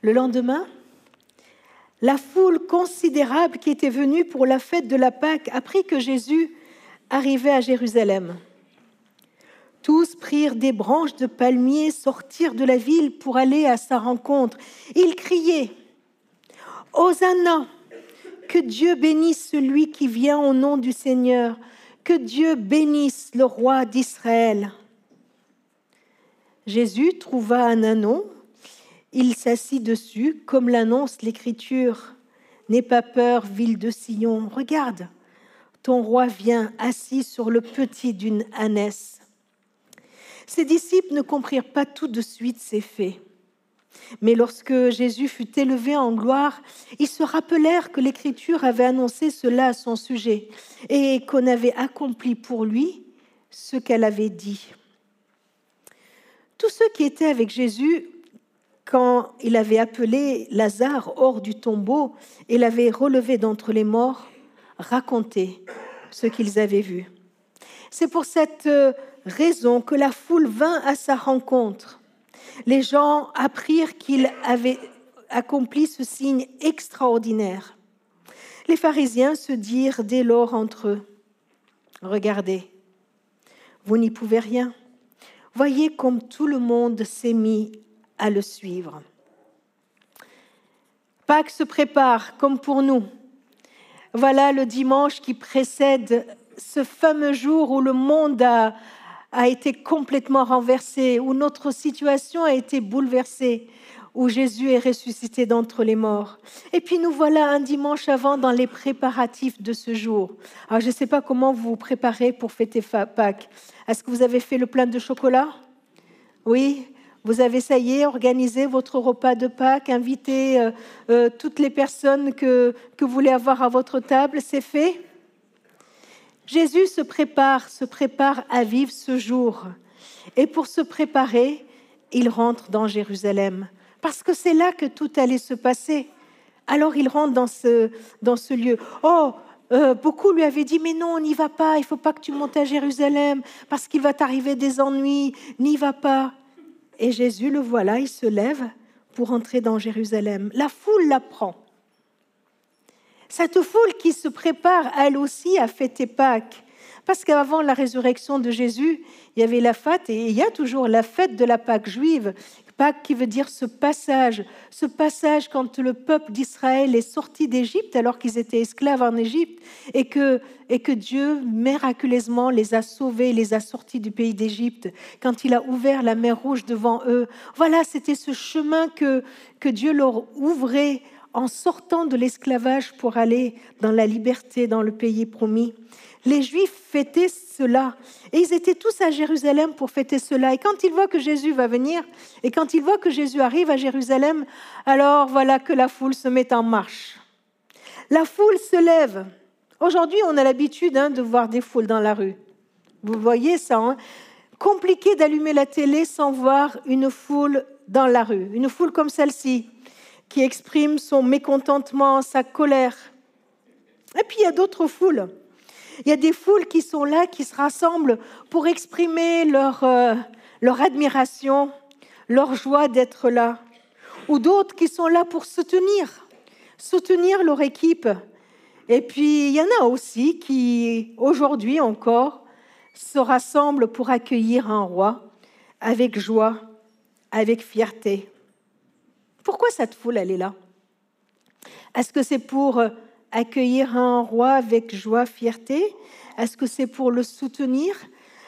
Le lendemain, la foule considérable qui était venue pour la fête de la Pâque apprit que Jésus arrivait à Jérusalem. Tous prirent des branches de palmiers, sortirent de la ville pour aller à sa rencontre. Ils criaient Hosanna Que Dieu bénisse celui qui vient au nom du Seigneur, que Dieu bénisse le roi d'Israël. Jésus trouva un anneau il s'assit dessus, comme l'annonce l'Écriture. N'aie pas peur, ville de Sion. Regarde, ton roi vient assis sur le petit d'une ânesse. Ses disciples ne comprirent pas tout de suite ces faits. Mais lorsque Jésus fut élevé en gloire, ils se rappelèrent que l'Écriture avait annoncé cela à son sujet et qu'on avait accompli pour lui ce qu'elle avait dit. Tous ceux qui étaient avec Jésus quand il avait appelé Lazare hors du tombeau et l'avait relevé d'entre les morts, racontaient ce qu'ils avaient vu. C'est pour cette euh, raison que la foule vint à sa rencontre. Les gens apprirent qu'il avait accompli ce signe extraordinaire. Les pharisiens se dirent dès lors entre eux, Regardez, vous n'y pouvez rien. Voyez comme tout le monde s'est mis à le suivre. Pâques se prépare comme pour nous. Voilà le dimanche qui précède ce fameux jour où le monde a, a été complètement renversé, où notre situation a été bouleversée, où Jésus est ressuscité d'entre les morts. Et puis nous voilà un dimanche avant dans les préparatifs de ce jour. Alors je ne sais pas comment vous vous préparez pour fêter Pâques. Est-ce que vous avez fait le plein de chocolat? Oui? Vous avez, ça y est, organisé votre repas de Pâques, invité euh, euh, toutes les personnes que, que vous voulez avoir à votre table, c'est fait Jésus se prépare, se prépare à vivre ce jour. Et pour se préparer, il rentre dans Jérusalem, parce que c'est là que tout allait se passer. Alors il rentre dans ce, dans ce lieu. Oh, euh, beaucoup lui avaient dit, mais non, on n'y va pas, il faut pas que tu montes à Jérusalem, parce qu'il va t'arriver des ennuis, n'y va pas. Et Jésus le voilà, il se lève pour entrer dans Jérusalem. La foule l'apprend. Cette foule qui se prépare elle aussi à fêter Pâques. Parce qu'avant la résurrection de Jésus, il y avait la fête et il y a toujours la fête de la Pâque juive Pâques qui veut dire ce passage, ce passage quand le peuple d'Israël est sorti d'Égypte alors qu'ils étaient esclaves en Égypte et que, Dieu miraculeusement les a sauvés, les a sortis du pays d'Égypte, quand il a ouvert la mer rouge devant eux. Voilà, c'était ce chemin que Dieu leur ouvrait en sortant de l'esclavage pour aller dans la liberté, dans le pays promis. Les Juifs fêtaient cela. Et ils étaient tous à Jérusalem pour fêter cela. Et quand ils voient que Jésus va venir, et quand ils voient que Jésus arrive à Jérusalem, alors voilà que la foule se met en marche. La foule se lève. Aujourd'hui, on a l'habitude hein, de voir des foules dans la rue. Vous voyez ça hein Compliqué d'allumer la télé sans voir une foule dans la rue. Une foule comme celle-ci, qui exprime son mécontentement, sa colère. Et puis il y a d'autres foules il y a des foules qui sont là, qui se rassemblent pour exprimer leur, euh, leur admiration, leur joie d'être là. Ou d'autres qui sont là pour soutenir, soutenir leur équipe. Et puis, il y en a aussi qui, aujourd'hui encore, se rassemblent pour accueillir un roi avec joie, avec fierté. Pourquoi cette foule, elle est là? Est-ce que c'est pour accueillir un roi avec joie, fierté? Est-ce que c'est pour le soutenir?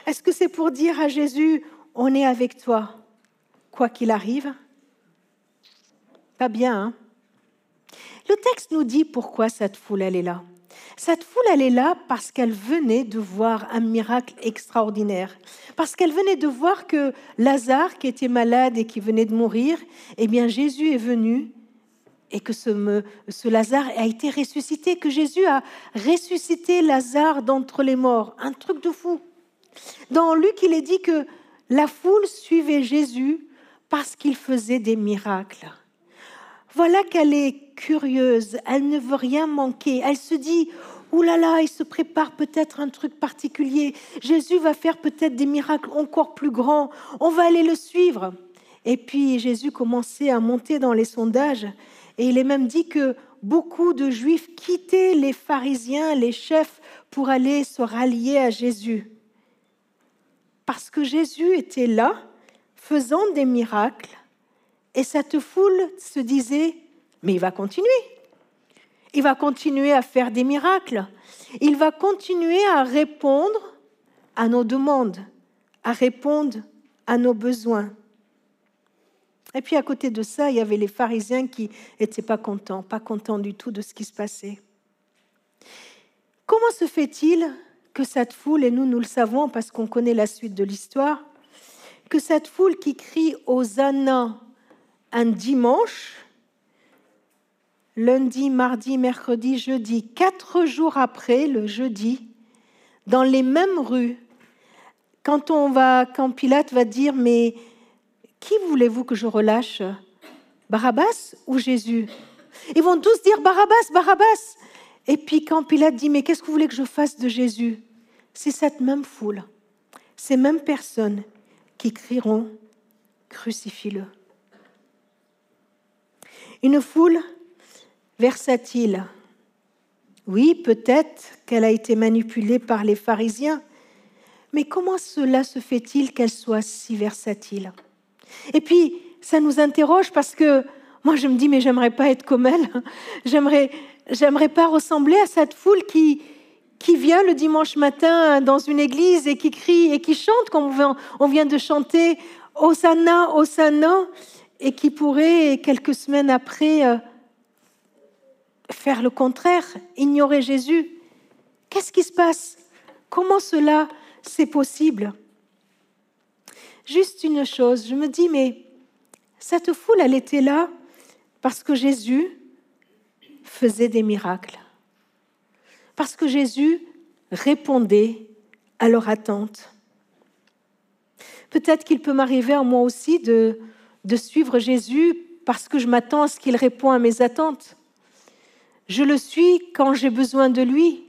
Est-ce que c'est pour dire à Jésus, on est avec toi, quoi qu'il arrive? Pas bien, hein? Le texte nous dit pourquoi cette foule, elle est là. Cette foule, elle est là parce qu'elle venait de voir un miracle extraordinaire. Parce qu'elle venait de voir que Lazare, qui était malade et qui venait de mourir, eh bien Jésus est venu et que ce, ce, Lazare a été ressuscité, que Jésus a ressuscité Lazare d'entre les morts. Un truc de fou. Dans Luc, il est dit que la foule suivait Jésus parce qu'il faisait des miracles. Voilà qu'elle est curieuse, elle ne veut rien manquer. Elle se dit, Ouh là là, il se prépare peut-être un truc particulier. Jésus va faire peut-être des miracles encore plus grands. On va aller le suivre. Et puis Jésus commençait à monter dans les sondages. Et il est même dit que beaucoup de Juifs quittaient les pharisiens, les chefs, pour aller se rallier à Jésus. Parce que Jésus était là, faisant des miracles, et cette foule se disait, mais il va continuer. Il va continuer à faire des miracles. Il va continuer à répondre à nos demandes, à répondre à nos besoins. Et puis à côté de ça, il y avait les pharisiens qui n'étaient pas contents, pas contents du tout de ce qui se passait. Comment se fait-il que cette foule, et nous nous le savons parce qu'on connaît la suite de l'histoire, que cette foule qui crie aux Anna un dimanche, lundi, mardi, mercredi, jeudi, quatre jours après, le jeudi, dans les mêmes rues, quand on va, quand Pilate va dire, mais qui voulez-vous que je relâche? Barabbas ou Jésus? Ils vont tous dire Barabbas, Barabbas. Et puis quand Pilate dit, mais qu'est-ce que vous voulez que je fasse de Jésus? C'est cette même foule, ces mêmes personnes qui crieront, crucifie-le. Une foule versatile. Oui, peut-être qu'elle a été manipulée par les pharisiens, mais comment cela se fait-il qu'elle soit si versatile? Et puis, ça nous interroge parce que moi, je me dis, mais j'aimerais pas être comme elle. J'aimerais, j'aimerais pas ressembler à cette foule qui, qui vient le dimanche matin dans une église et qui crie et qui chante comme on vient de chanter Hosanna, Hosanna, et qui pourrait, quelques semaines après, euh, faire le contraire, ignorer Jésus. Qu'est-ce qui se passe? Comment cela c'est possible? Juste une chose, je me dis, mais cette foule, elle était là parce que Jésus faisait des miracles, parce que Jésus répondait à leur attente. Peut-être qu'il peut m'arriver à moi aussi de, de suivre Jésus parce que je m'attends à ce qu'il réponde à mes attentes. Je le suis quand j'ai besoin de lui.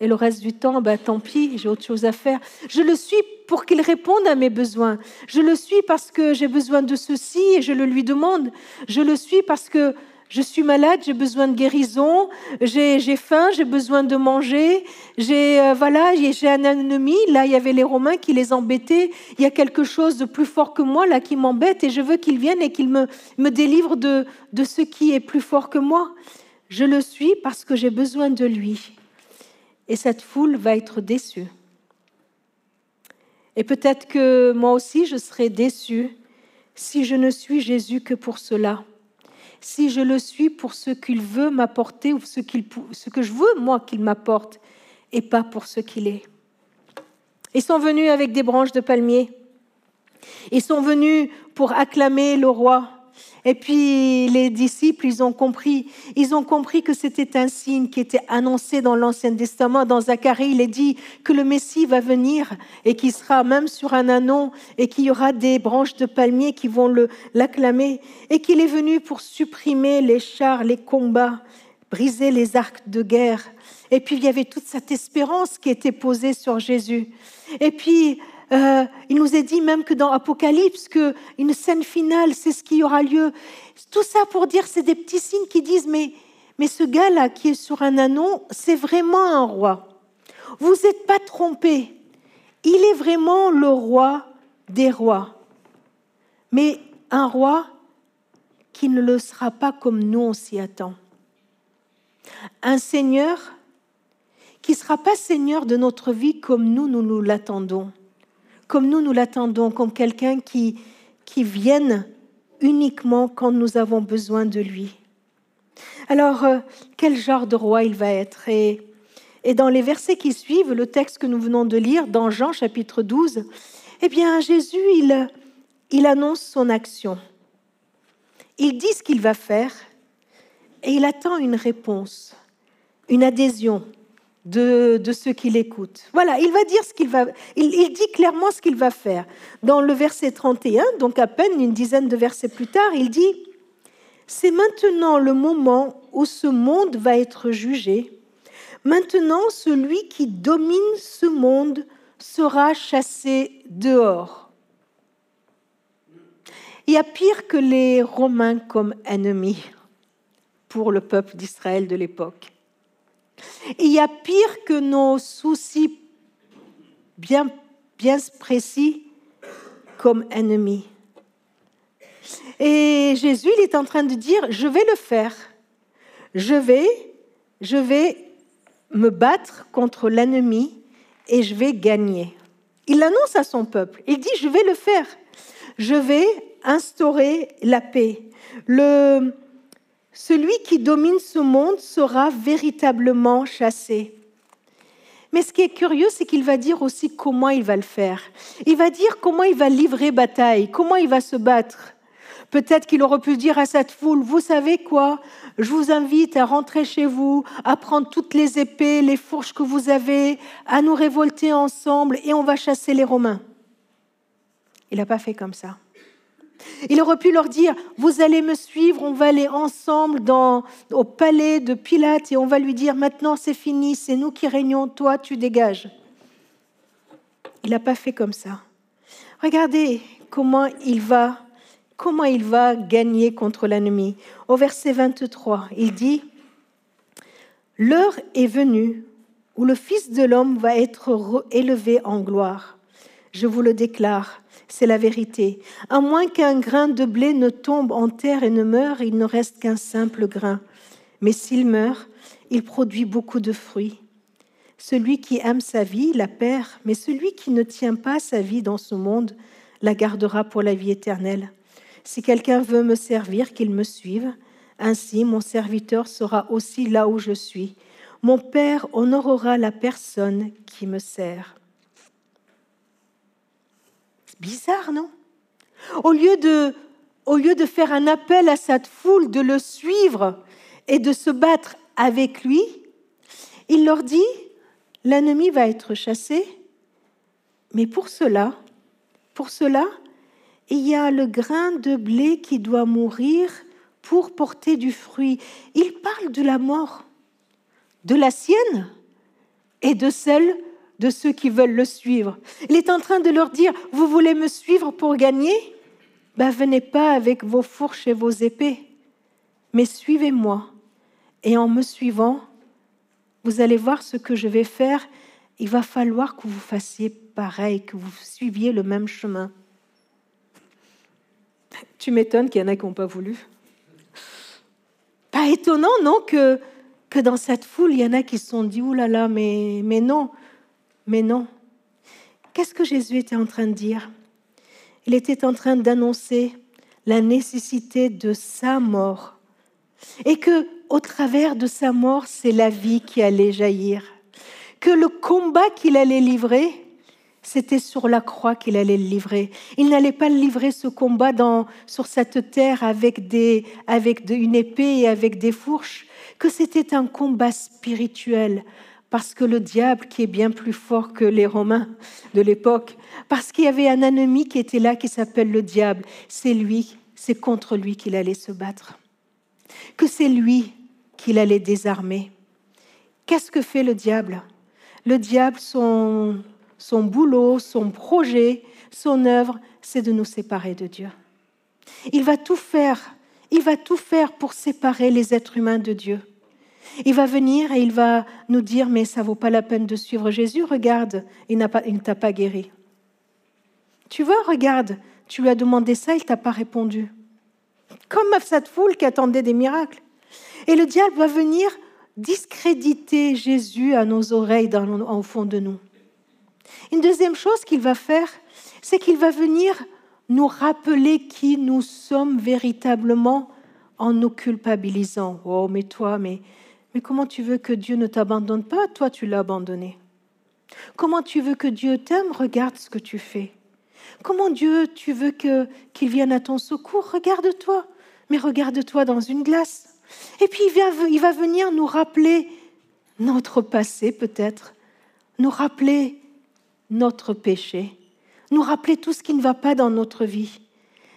Et le reste du temps, ben, tant pis, j'ai autre chose à faire. Je le suis pour qu'il réponde à mes besoins. Je le suis parce que j'ai besoin de ceci et je le lui demande. Je le suis parce que je suis malade, j'ai besoin de guérison, j'ai faim, j'ai besoin de manger, j'ai euh, voilà, j'ai un ennemi. Là, il y avait les Romains qui les embêtaient. Il y a quelque chose de plus fort que moi là qui m'embête et je veux qu'il vienne et qu'il me, me délivre de, de ce qui est plus fort que moi. Je le suis parce que j'ai besoin de lui et cette foule va être déçue. Et peut-être que moi aussi je serai déçue si je ne suis Jésus que pour cela, si je le suis pour ce qu'il veut m'apporter ou ce, ce que je veux moi qu'il m'apporte et pas pour ce qu'il est. Ils sont venus avec des branches de palmier. Ils sont venus pour acclamer le roi. Et puis les disciples, ils ont compris, ils ont compris que c'était un signe qui était annoncé dans l'Ancien Testament. Dans Zacharie, il est dit que le Messie va venir et qu'il sera même sur un anon et qu'il y aura des branches de palmier qui vont l'acclamer et qu'il est venu pour supprimer les chars, les combats, briser les arcs de guerre. Et puis il y avait toute cette espérance qui était posée sur Jésus. Et puis euh, il nous est dit même que dans Apocalypse, qu'une scène finale, c'est ce qui aura lieu. Tout ça pour dire, c'est des petits signes qui disent, mais, mais ce gars-là qui est sur un anon, c'est vraiment un roi. Vous n'êtes pas trompés. Il est vraiment le roi des rois. Mais un roi qui ne le sera pas comme nous on s'y attend. Un Seigneur qui ne sera pas Seigneur de notre vie comme nous, nous nous l'attendons comme nous, nous l'attendons, comme quelqu'un qui, qui vienne uniquement quand nous avons besoin de lui. Alors, euh, quel genre de roi il va être? Et, et dans les versets qui suivent, le texte que nous venons de lire, dans Jean chapitre 12, eh bien, Jésus, il, il annonce son action. Il dit ce qu'il va faire et il attend une réponse, une adhésion, de, ceux qui l'écoutent. Voilà, il va dire ce qu'il va, il, dit clairement ce qu'il va faire. Dans le verset 31, donc à peine une dizaine de versets plus tard, il dit C'est maintenant le moment où ce monde va être jugé. Maintenant, celui qui domine ce monde sera chassé dehors. Il y a pire que les Romains comme ennemis pour le peuple d'Israël de l'époque. Il y a pire que nos soucis bien, bien précis comme ennemis. Et Jésus, il est en train de dire, je vais le faire. Je vais, je vais me battre contre l'ennemi et je vais gagner. Il annonce à son peuple. Il dit, je vais le faire. Je vais instaurer la paix. Le, celui qui domine ce monde sera véritablement chassé. Mais ce qui est curieux, c'est qu'il va dire aussi comment il va le faire. Il va dire comment il va livrer bataille, comment il va se battre. Peut-être qu'il aurait pu dire à cette foule, vous savez quoi? Je vous invite à rentrer chez vous, à prendre toutes les épées, les fourches que vous avez, à nous révolter ensemble et on va chasser les Romains. Il n'a pas fait comme ça. Il aurait pu leur dire, vous allez me suivre, on va aller ensemble au palais de Pilate et on va lui dire, maintenant c'est fini, c'est nous qui régnons, toi tu dégages. Il n'a pas fait comme ça. Regardez comment il va, comment il va gagner contre l'ennemi. Au verset 23, il dit, L'heure est venue où le Fils de l'homme va être élevé en gloire. Je vous le déclare c'est la vérité. À moins qu'un grain de blé ne tombe en terre et ne meure, il ne reste qu'un simple grain. Mais s'il meurt, il produit beaucoup de fruits. Celui qui aime sa vie la perd, mais celui qui ne tient pas sa vie dans ce monde la gardera pour la vie éternelle. Si quelqu'un veut me servir, qu'il me suive. Ainsi, mon serviteur sera aussi là où je suis. Mon Père honorera la personne qui me sert. Bizarre, non? Au lieu, de, au lieu de faire un appel à cette foule de le suivre et de se battre avec lui, il leur dit, l'ennemi va être chassé, mais pour cela, pour cela, il y a le grain de blé qui doit mourir pour porter du fruit. Il parle de la mort, de la sienne et de celle de ceux qui veulent le suivre. Il est en train de leur dire, vous voulez me suivre pour gagner? Ben, Venez pas avec vos fourches et vos épées, mais suivez-moi. Et en me suivant, vous allez voir ce que je vais faire. Il va falloir que vous fassiez pareil, que vous suiviez le même chemin. Tu m'étonnes qu'il y en a qui n'ont pas voulu. Pas étonnant, non, que, dans cette foule, il y en a qui se sont dit, oulala, là là, mais non, mais non. Qu'est-ce que Jésus était en train de dire? Il était en train d'annoncer la nécessité de sa mort et que au travers de sa mort, c'est la vie qui allait jaillir. Que le combat qu'il allait livrer, c'était sur la croix qu'il allait le livrer. Il n'allait pas livrer ce combat sur cette terre avec une épée et avec des fourches, que c'était un combat spirituel, parce que le diable, qui est bien plus fort que les Romains de l'époque, parce qu'il y avait un ennemi qui était là, qui s'appelle le diable, c'est lui, c'est contre lui qu'il allait se battre. Que c'est lui qu'il allait désarmer. Qu'est-ce que fait le diable? Le diable, son, son boulot, son projet, son œuvre, c'est de nous séparer de Dieu. Il va tout faire, il va tout faire pour séparer les êtres humains de Dieu. Il va venir et il va nous dire, mais ça vaut pas la peine de suivre Jésus, regarde, il, ne t'a pas guéri. Tu vois, regarde, tu lui as demandé ça, il t'a pas répondu. Comme cette foule qui attendait des miracles. Et le diable va venir discréditer Jésus à nos oreilles dans, au fond de nous. Une deuxième chose qu'il va faire, c'est qu'il va venir nous rappeler qui nous sommes véritablement en nous culpabilisant. Oh, mais toi, mais mais comment tu veux que Dieu ne t'abandonne pas? Toi, tu l'as abandonné. Comment tu veux que Dieu t'aime? Regarde ce que tu fais. Comment Dieu, tu veux que qu'il vienne à ton secours? Regarde-toi. Mais regarde-toi dans une glace. Et puis il va, il va venir nous rappeler notre passé peut-être, nous rappeler notre péché, nous rappeler tout ce qui ne va pas dans notre vie.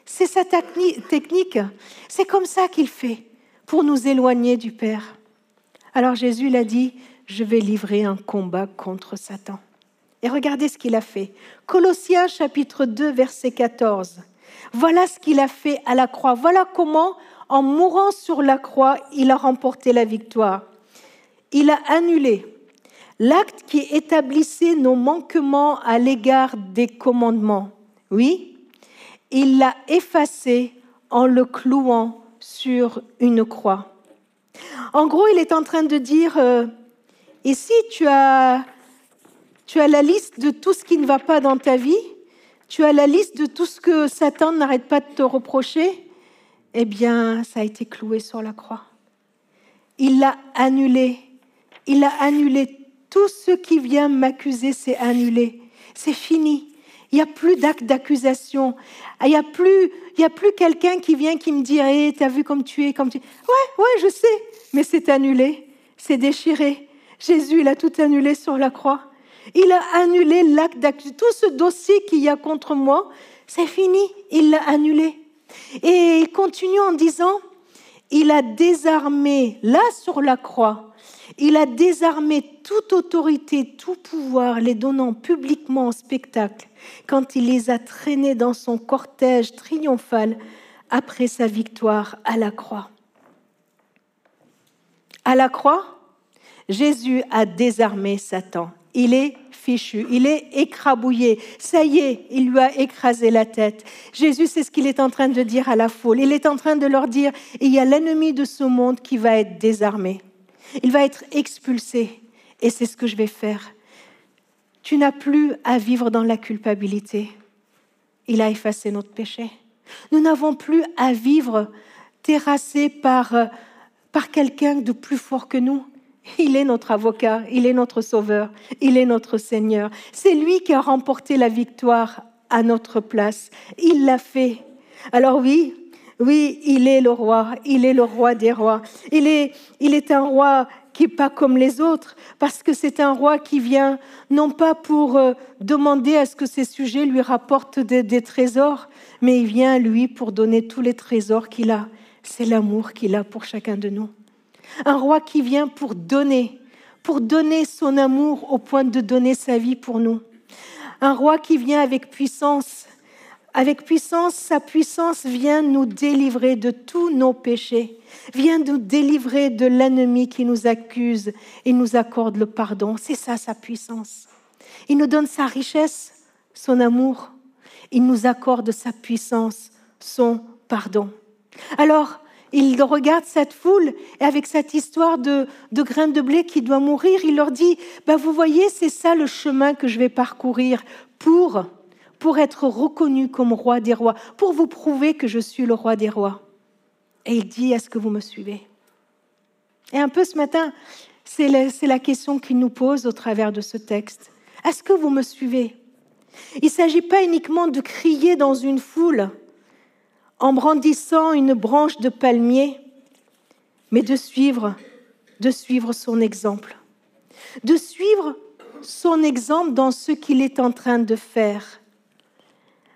C'est sa technique, c'est comme ça qu'il fait pour nous éloigner du Père. Alors Jésus l'a dit, je vais livrer un combat contre Satan. Et regardez ce qu'il a fait. Colossiens chapitre 2, verset 14. Voilà ce qu'il a fait à la croix. Voilà comment, en mourant sur la croix, il a remporté la victoire. Il a annulé l'acte qui établissait nos manquements à l'égard des commandements. Oui, il l'a effacé en le clouant sur une croix. En gros, il est en train de dire, euh, ici tu as, tu as la liste de tout ce qui ne va pas dans ta vie, tu as la liste de tout ce que Satan n'arrête pas de te reprocher, eh bien, ça a été cloué sur la croix. Il l'a annulé. Il a annulé. Tout ce qui vient m'accuser, c'est annulé. C'est fini. Il n'y a plus d'acte d'accusation. Il n'y a plus, il y a plus quelqu'un qui vient qui me dit hey, T'as vu comme tu es, comme tu Ouais, ouais, je sais. Mais c'est annulé. C'est déchiré. Jésus, il a tout annulé sur la croix. Il a annulé l'acte d'accusation. Tout ce dossier qu'il y a contre moi, c'est fini. Il l'a annulé. Et il continue en disant Il a désarmé, là sur la croix, il a désarmé toute autorité, tout pouvoir, les donnant publiquement en spectacle, quand il les a traînés dans son cortège triomphal après sa victoire à la croix. À la croix, Jésus a désarmé Satan. Il est fichu, il est écrabouillé. Ça y est, il lui a écrasé la tête. Jésus, c'est ce qu'il est en train de dire à la foule. Il est en train de leur dire, il y a l'ennemi de ce monde qui va être désarmé. Il va être expulsé. Et c'est ce que je vais faire. Tu n'as plus à vivre dans la culpabilité. Il a effacé notre péché. Nous n'avons plus à vivre terrassés par, par quelqu'un de plus fort que nous. Il est notre avocat, il est notre sauveur, il est notre Seigneur. C'est lui qui a remporté la victoire à notre place. Il l'a fait. Alors oui, oui, il est le roi, il est le roi des rois. Il est, il est un roi qui n'est pas comme les autres, parce que c'est un roi qui vient non pas pour euh, demander à ce que ses sujets lui rapportent des, trésors, mais il vient, lui, pour donner tous les trésors qu'il a. C'est l'amour qu'il a pour chacun de nous. Un roi qui vient pour donner, pour donner son amour au point de donner sa vie pour nous. Un roi qui vient avec puissance, avec puissance, sa puissance vient nous délivrer de tous nos péchés, vient nous délivrer de l'ennemi qui nous accuse et nous accorde le pardon. C'est ça sa puissance. Il nous donne sa richesse, son amour. Il nous accorde sa puissance, son pardon. Alors, il regarde cette foule et avec cette histoire de, de grains de blé qui doit mourir, il leur dit, bah, vous voyez, c'est ça le chemin que je vais parcourir pour pour être reconnu comme roi des rois, pour vous prouver que je suis le roi des rois. Et il dit, est-ce que vous me suivez? Et un peu ce matin, c'est la, question qu'il nous pose au travers de ce texte. Est-ce que vous me suivez? Il ne s'agit pas uniquement de crier dans une foule en brandissant une branche de palmier, mais de suivre, de suivre son exemple. De suivre son exemple dans ce qu'il est en train de faire.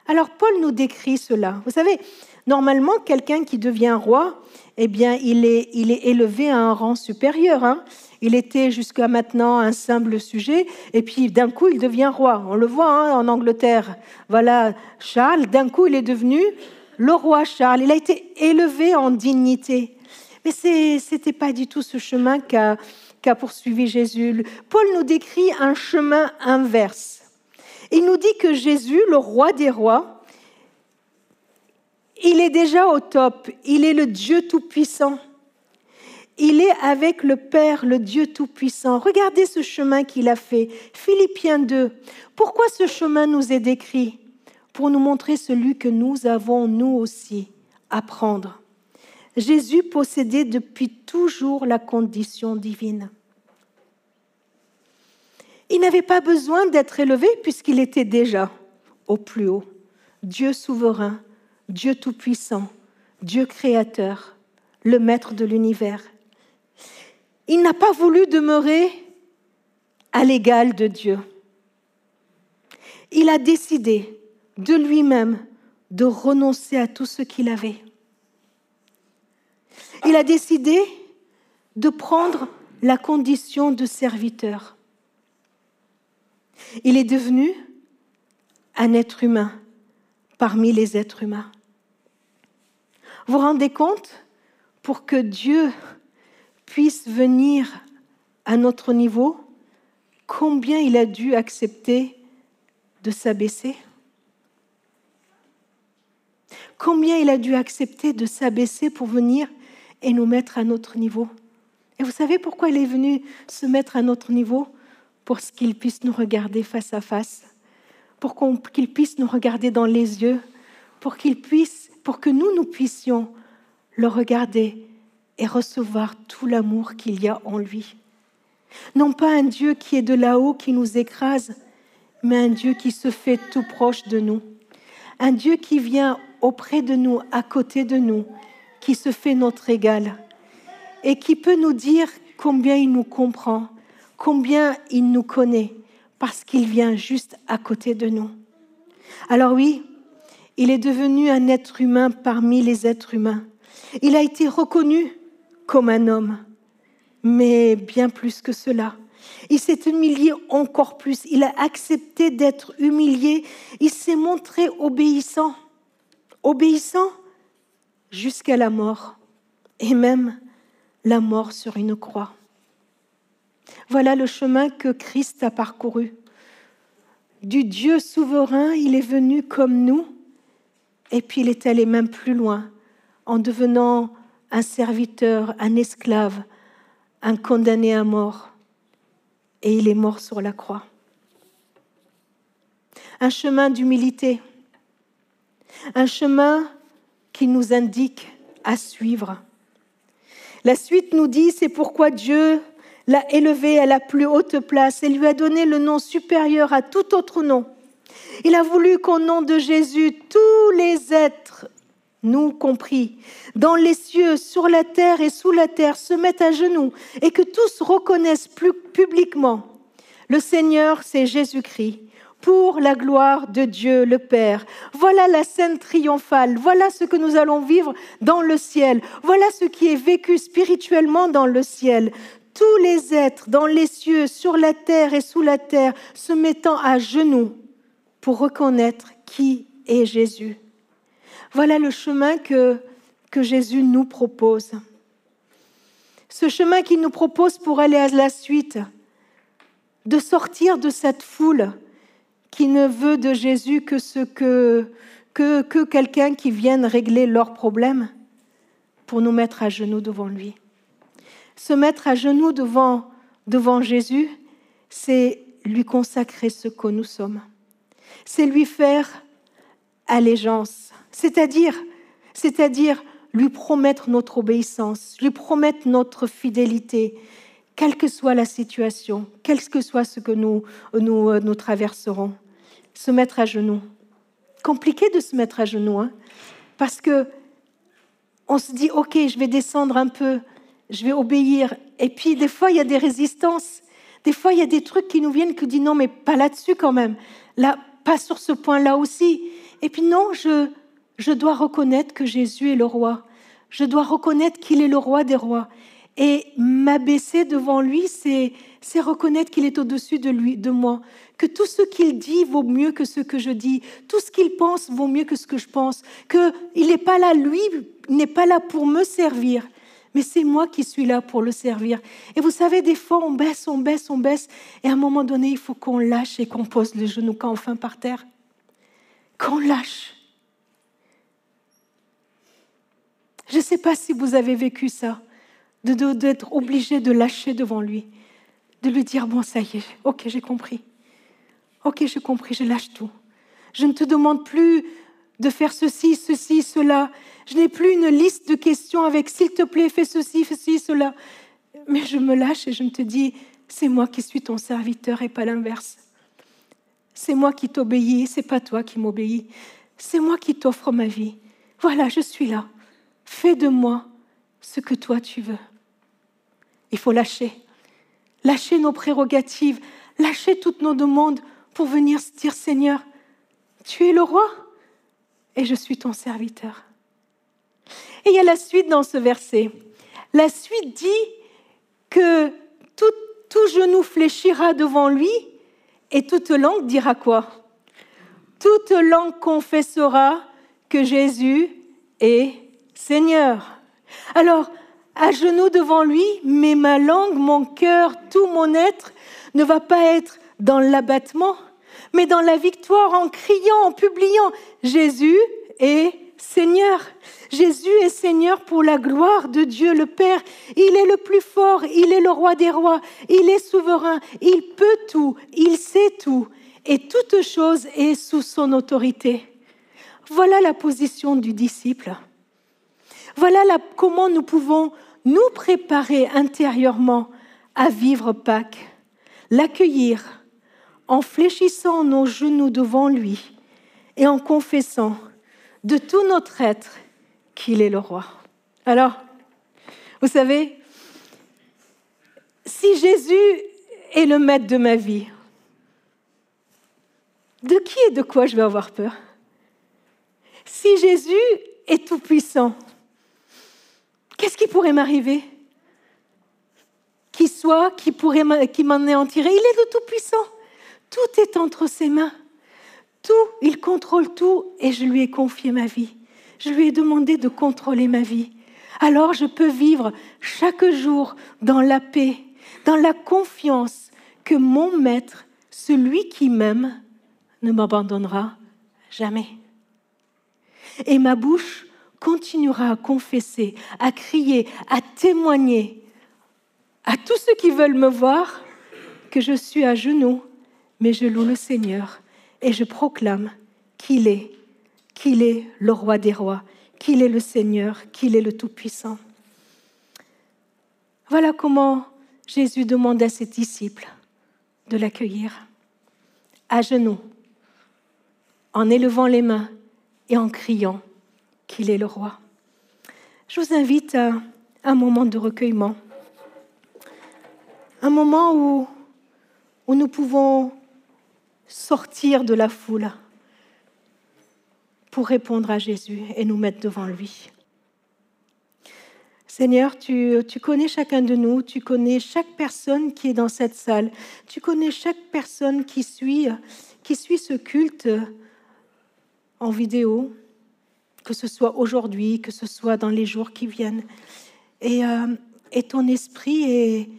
Alors Paul nous décrit cela. Vous savez, normalement, quelqu'un qui devient roi, eh bien, il est, il est élevé à un rang supérieur. Hein. Il était jusqu'à maintenant un simple sujet, et puis d'un coup, il devient roi. On le voit hein, en Angleterre. Voilà, Charles, d'un coup, il est devenu le roi Charles. Il a été élevé en dignité. Mais ce n'était pas du tout ce chemin qu'a poursuivi Jésus. Paul nous décrit un chemin inverse. Il nous dit que Jésus, le roi des rois, il est déjà au top. Il est le Dieu Tout-Puissant. Il est avec le Père, le Dieu Tout-Puissant. Regardez ce chemin qu'il a fait. Philippiens 2. Pourquoi ce chemin nous est décrit? Pour nous montrer celui que nous avons, nous aussi, à prendre. Jésus possédait depuis toujours la condition divine. Il n'avait pas besoin d'être élevé puisqu'il était déjà au plus haut. Dieu souverain, Dieu tout-puissant, Dieu créateur, le maître de l'univers. Il n'a pas voulu demeurer à l'égal de Dieu. Il a décidé de lui-même de renoncer à tout ce qu'il avait. Il a décidé de prendre la condition de serviteur. Il est devenu un être humain, parmi les êtres humains. Vous vous rendez compte Pour que Dieu puisse venir à notre niveau, combien il a dû accepter de s'abaisser? Combien il a dû accepter de s'abaisser pour venir et nous mettre à notre niveau Et vous savez pourquoi il est venu se mettre à notre niveau? Pour qu'il puisse nous regarder face à face, pour qu'il puisse nous regarder dans les yeux, pour qu'il puisse, pour que nous nous puissions le regarder et recevoir tout l'amour qu'il y a en lui. Non pas un Dieu qui est de là-haut, qui nous écrase, mais un Dieu qui se fait tout proche de nous. Un Dieu qui vient auprès de nous, à côté de nous, qui se fait notre égal et qui peut nous dire combien il nous comprend, combien il nous connaît, parce qu'il vient juste à côté de nous. Alors oui, il est devenu un être humain parmi les êtres humains. Il a été reconnu comme un homme, mais bien plus que cela. Il s'est humilié encore plus. Il a accepté d'être humilié. Il s'est montré obéissant obéissant jusqu'à la mort, et même la mort sur une croix. Voilà le chemin que Christ a parcouru. Du Dieu souverain, il est venu comme nous, et puis il est allé même plus loin, en devenant un serviteur, un esclave, un condamné à mort, et il est mort sur la croix. Un chemin d'humilité un chemin qui nous indique à suivre. La suite nous dit, c'est pourquoi Dieu l'a élevé à la plus haute place et lui a donné le nom supérieur à tout autre nom. Il a voulu qu'au nom de Jésus, tous les êtres, nous compris, dans les cieux, sur la terre et sous la terre, se mettent à genoux et que tous reconnaissent plus publiquement le Seigneur, c'est Jésus-Christ, pour la gloire de Dieu le Père. Voilà la scène triomphale, voilà ce que nous allons vivre dans le ciel, voilà ce qui est vécu spirituellement dans le ciel. Tous les êtres dans les cieux, sur la terre et sous la terre, se mettant à genoux pour reconnaître qui est Jésus. Voilà le chemin que, que Jésus nous propose. Ce chemin qu'il nous propose pour aller à la suite, de sortir de cette foule qui ne veut de Jésus que ce que, que, que quelqu'un qui vienne régler leurs problèmes pour nous mettre à genoux devant lui. Se mettre à genoux devant, devant Jésus, c'est lui consacrer ce que nous sommes. C'est lui faire allégeance, c'est-à-dire, c'est-à-dire lui promettre notre obéissance, lui promettre notre fidélité, quelle que soit la situation, quel que soit ce que nous, nous, nous traverserons se mettre à genoux. Compliqué de se mettre à genoux, hein, parce que on se dit, ok, je vais descendre un peu, je vais obéir. Et puis des fois, il y a des résistances. Des fois, il y a des trucs qui nous viennent qui disent non, mais pas là-dessus quand même. Là, pas sur ce point-là aussi. Et puis non, je, je dois reconnaître que Jésus est le roi. Je dois reconnaître qu'il est le roi des rois. Et m'abaisser devant lui, c'est reconnaître qu'il est au-dessus de de moi, que tout ce qu'il dit vaut mieux que ce que je dis, tout ce qu'il pense vaut mieux que ce que je pense, qu'il n'est pas là, lui, n'est pas là pour me servir, mais c'est moi qui suis là pour le servir. Et vous savez, des fois, on baisse, on baisse, on baisse, et à un moment donné, il faut qu'on lâche et qu'on pose le genou quand enfin par terre. Qu'on lâche. Je ne sais pas si vous avez vécu ça, d'être obligé de lâcher devant lui de lui dire, bon, ça y est, ok, j'ai compris. Ok, j'ai compris, je lâche tout. Je ne te demande plus de faire ceci, ceci, cela. Je n'ai plus une liste de questions avec, s'il te plaît, fais ceci, fais ceci, cela. Mais je me lâche et je me te dis, c'est moi qui suis ton serviteur et pas l'inverse. C'est moi qui t'obéis, c'est pas toi qui m'obéis. C'est moi qui t'offre ma vie. Voilà, je suis là. Fais de moi ce que toi tu veux. Il faut lâcher lâcher nos prérogatives, lâcher toutes nos demandes pour venir se dire Seigneur, tu es le roi et je suis ton serviteur. Et il y a la suite dans ce verset. La suite dit que tout, tout genou fléchira devant lui et toute langue dira quoi? Toute langue confessera que Jésus est Seigneur. Alors, à genoux devant lui, mais ma langue, mon cœur, tout mon être ne va pas être dans l'abattement, mais dans la victoire en criant, en publiant Jésus est Seigneur. Jésus est Seigneur pour la gloire de Dieu le Père. Il est le plus fort, il est le roi des rois, il est souverain, il peut tout, il sait tout, et toute chose est sous son autorité. Voilà la position du disciple. Voilà comment nous pouvons nous préparer intérieurement à vivre Pâques, l'accueillir en fléchissant nos genoux devant lui et en confessant de tout notre être qu'il est le roi. Alors, vous savez, si Jésus est le maître de ma vie, de qui et de quoi je vais avoir peur? Si Jésus est tout-puissant, qu'est-ce qui pourrait m'arriver? Qui soit, qui pourrait m'anéantirait? Il est le tout-puissant. Tout est entre ses mains. Tout, il contrôle tout et je lui ai confié ma vie. Je lui ai demandé de contrôler ma vie. Alors je peux vivre chaque jour dans la paix, dans la confiance que mon maître, celui qui m'aime, ne m'abandonnera jamais. Et ma bouche continuera à confesser, à crier, à témoigner à tous ceux qui veulent me voir que je suis à genoux, mais je loue le Seigneur et je proclame qu'il est, qu'il est le roi des rois, qu'il est le Seigneur, qu'il est le Tout-Puissant. Voilà comment Jésus demande à ses disciples de l'accueillir à genoux, en élevant les mains et en criant qu'il est le roi. Je vous invite à un moment de recueillement, un moment où, nous pouvons sortir de la foule pour répondre à Jésus et nous mettre devant lui. Seigneur, tu, connais chacun de nous, tu connais chaque personne qui est dans cette salle, tu connais chaque personne qui suit ce culte en vidéo, que ce soit aujourd'hui, que ce soit dans les jours qui viennent. Et, euh, et ton esprit est,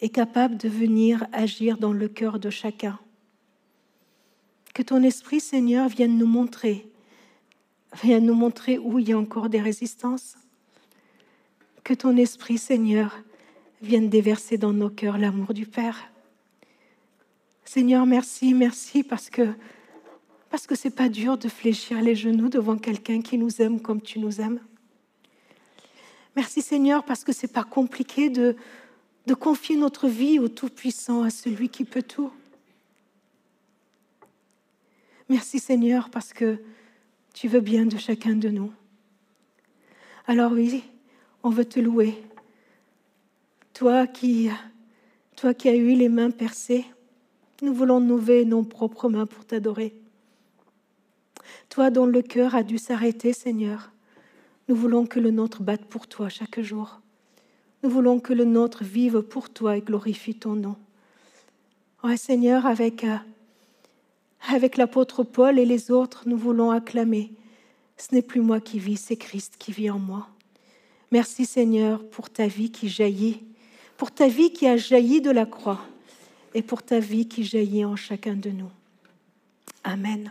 est capable de venir agir dans le cœur de chacun. Que ton esprit, Seigneur, vienne nous montrer, vienne nous montrer où il y a encore des résistances. Que ton esprit, Seigneur, vienne déverser dans nos cœurs l'amour du Père. Seigneur, merci, merci parce que parce que c'est pas dur de fléchir les genoux devant quelqu'un qui nous aime comme tu nous aimes. Merci Seigneur parce que c'est pas compliqué de confier notre vie au Tout-Puissant, à celui qui peut tout. Merci Seigneur parce que tu veux bien de chacun de nous. Alors oui, on veut te louer. Toi qui, toi qui as eu les mains percées, nous voulons lever nos propres mains pour t'adorer. Toi dont le cœur a dû s'arrêter, Seigneur, nous voulons que le nôtre batte pour toi chaque jour. Nous voulons que le nôtre vive pour toi et glorifie ton nom. Seigneur, avec euh, avec l'apôtre Paul et les autres, nous voulons acclamer. Ce n'est plus moi qui vis, c'est Christ qui vit en moi. Merci Seigneur pour ta vie qui jaillit, pour ta vie qui a jailli de la croix et pour ta vie qui jaillit en chacun de nous. Amen.